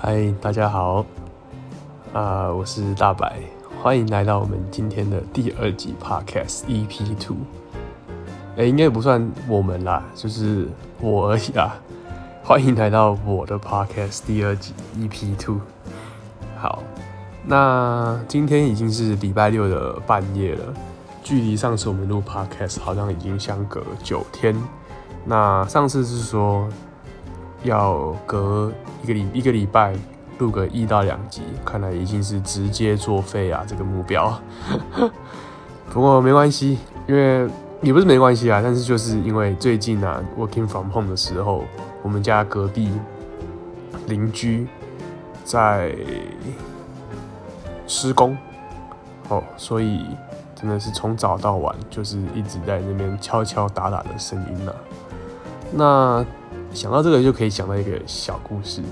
嗨，大家好，啊、我是大白，欢迎来到我们今天的第二集 Podcast EP Two。哎，应该不算我们啦，就是我而已啦。欢迎来到我的 Podcast 第二集 EP Two。好，那今天已经是礼拜六的半夜了，距离上次我们录 Podcast 好像已经相隔九天。那上次是说。要隔一个礼一个礼拜录个一到两集，看来已经是直接作废啊！这个目标。不过没关系，因为也不是没关系啊，但是就是因为最近啊，working from home 的时候，我们家隔壁邻居在施工哦，所以真的是从早到晚就是一直在那边敲敲打打的声音呢、那。想到这个就可以想到一个小故事，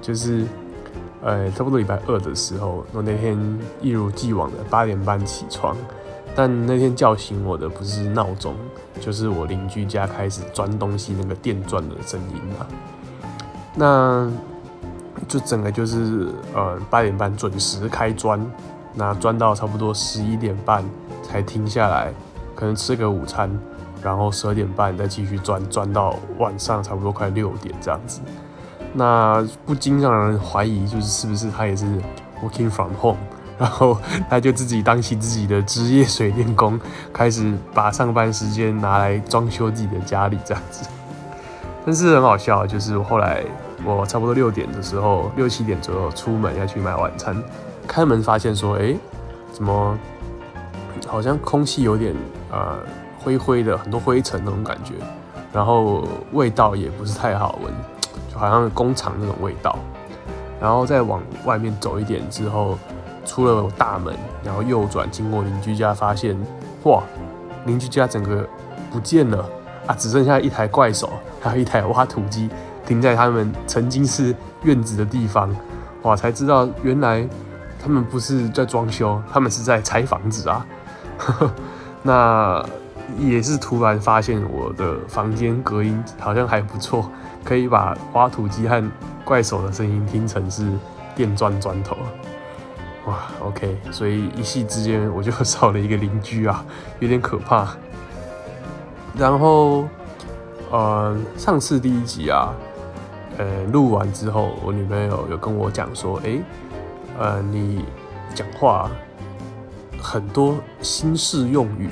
就是，呃，差不多礼拜二的时候，我那天一如既往的八点半起床，但那天叫醒我的不是闹钟，就是我邻居家开始钻东西那个电钻的声音啊。那就整个就是呃八点半准时开钻，那钻到差不多十一点半才停下来，可能吃个午餐。然后十二点半再继续钻，钻到晚上差不多快六点这样子，那不禁让人怀疑，就是是不是他也是 working from home，然后他就自己当起自己的职业水电工，开始把上班时间拿来装修自己的家里这样子。但是很好笑，就是后来我差不多六点的时候，六七点左右出门要去买晚餐，开门发现说，哎，怎么好像空气有点呃。灰灰的，很多灰尘那种感觉，然后味道也不是太好闻，就好像工厂那种味道。然后再往外面走一点之后，出了大门，然后右转经过邻居家，发现哇，邻居家整个不见了啊，只剩下一台怪手，还有一台挖土机停在他们曾经是院子的地方。哇，才知道原来他们不是在装修，他们是在拆房子啊。那。也是突然发现我的房间隔音好像还不错，可以把挖土机和怪手的声音听成是电钻钻头。哇，OK，所以一夕之间我就少了一个邻居啊，有点可怕。然后，呃，上次第一集啊，呃，录完之后，我女朋友有跟我讲说，哎，呃，你讲话很多新式用语。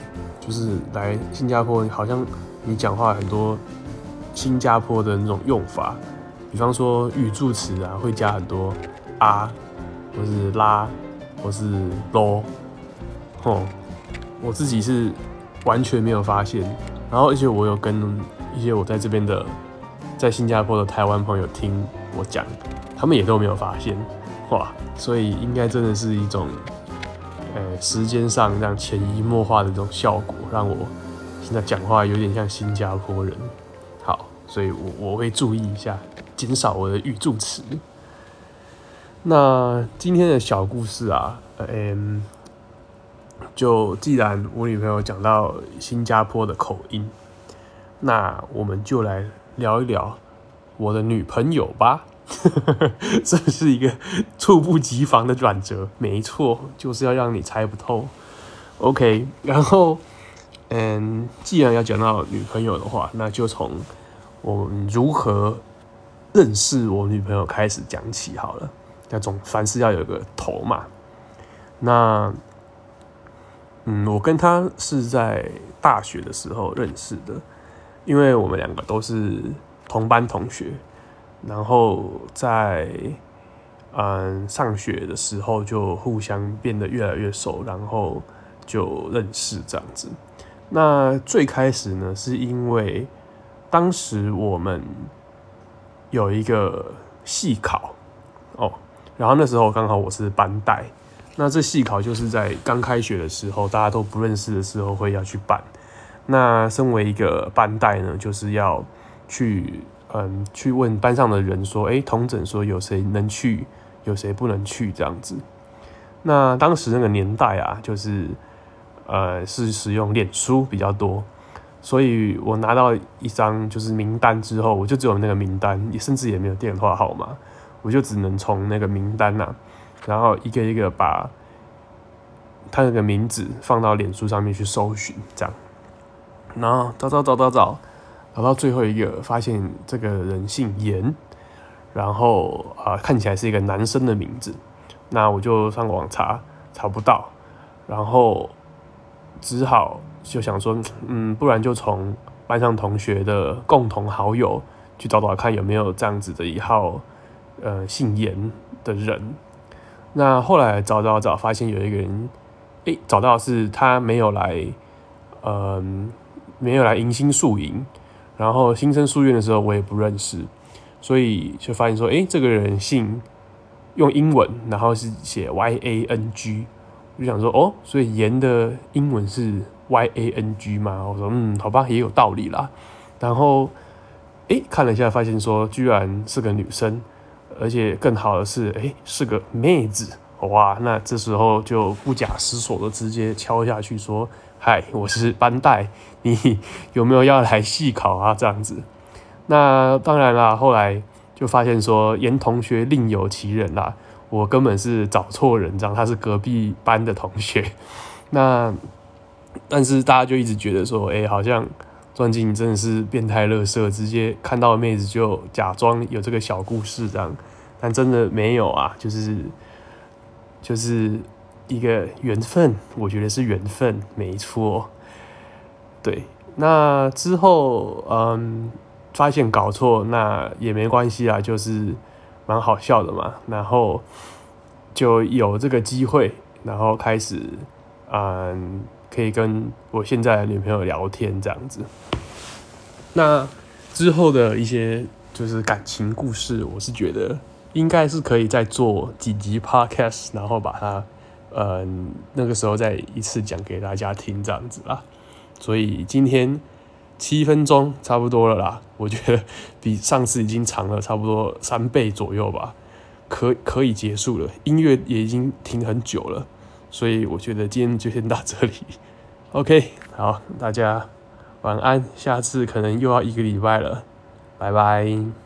就是来新加坡，好像你讲话很多新加坡的那种用法，比方说语助词啊，会加很多啊，或是啦，或是咯。吼，我自己是完全没有发现，然后而且我有跟一些我在这边的在新加坡的台湾朋友听我讲，他们也都没有发现，哇，所以应该真的是一种。呃，时间上这样潜移默化的这种效果，让我现在讲话有点像新加坡人。好，所以我我会注意一下，减少我的语助词。那今天的小故事啊，嗯，就既然我女朋友讲到新加坡的口音，那我们就来聊一聊我的女朋友吧。这是一个猝不及防的转折，没错，就是要让你猜不透。OK，然后，嗯，既然要讲到女朋友的话，那就从我们如何认识我女朋友开始讲起好了。那总凡事要有个头嘛。那，嗯，我跟她是在大学的时候认识的，因为我们两个都是同班同学。然后在嗯上学的时候就互相变得越来越熟，然后就认识这样子。那最开始呢，是因为当时我们有一个系考哦，然后那时候刚好我是班代，那这系考就是在刚开学的时候，大家都不认识的时候会要去办。那身为一个班代呢，就是要去。嗯，去问班上的人说，诶，同整说有谁能去，有谁不能去这样子。那当时那个年代啊，就是呃是使用脸书比较多，所以我拿到一张就是名单之后，我就只有那个名单，也甚至也没有电话号码，我就只能从那个名单呐、然后一个一个把他那个名字放到脸书上面去搜寻，这样，然后找找找找找，找到最后一个，发现这个人姓严，然后啊、看起来是一个男生的名字，那我就上网查，查不到，然后只好就想说，嗯，不然就从班上同学的共同好友去找找看有没有这样子的一号，呃，姓严的人。那后来找找找，发现有一个人，诶、找到是他没有来，嗯、没有来迎新宿营，然后新生书院的时候我也不认识，所以就发现说，诶、这个人姓用英文，然后是写 Y A N G，我就想说，哦，所以严的英文是。Y A N G 嘛，我说嗯，好吧，也有道理啦。然后，诶，看了一下，发现说居然是个女生，而且更好的是，诶，是个妹子。哇，那这时候就不假思索的直接敲下去说：“嗨，我是班代，你有没有要来系考啊？”这样子。那当然啦，后来就发现说严同学另有其人啦，我根本是找错人，这样他是隔壁班的同学。那。但是大家就一直觉得说，哎、好像钻进真的是变态乐色，直接看到妹子就假装有这个小故事这样，但真的没有啊，就是就是一个缘分，我觉得是缘分，没错。对，那之后嗯，发现搞错，那也没关系啊，就是蛮好笑的嘛，然后就有这个机会，然后开始嗯。可以跟我现在的女朋友聊天这样子，那之后的一些就是感情故事，我是觉得应该是可以再做几集 podcast，然后把它，嗯，那个时候再一次讲给大家听这样子啦。所以今天七分钟差不多了啦，我觉得比上次已经长了差不多三倍左右吧，可可以结束了，音乐也已经停很久了。所以我觉得今天就先到这里，OK，好，大家晚安，下次可能又要一个礼拜了，拜拜。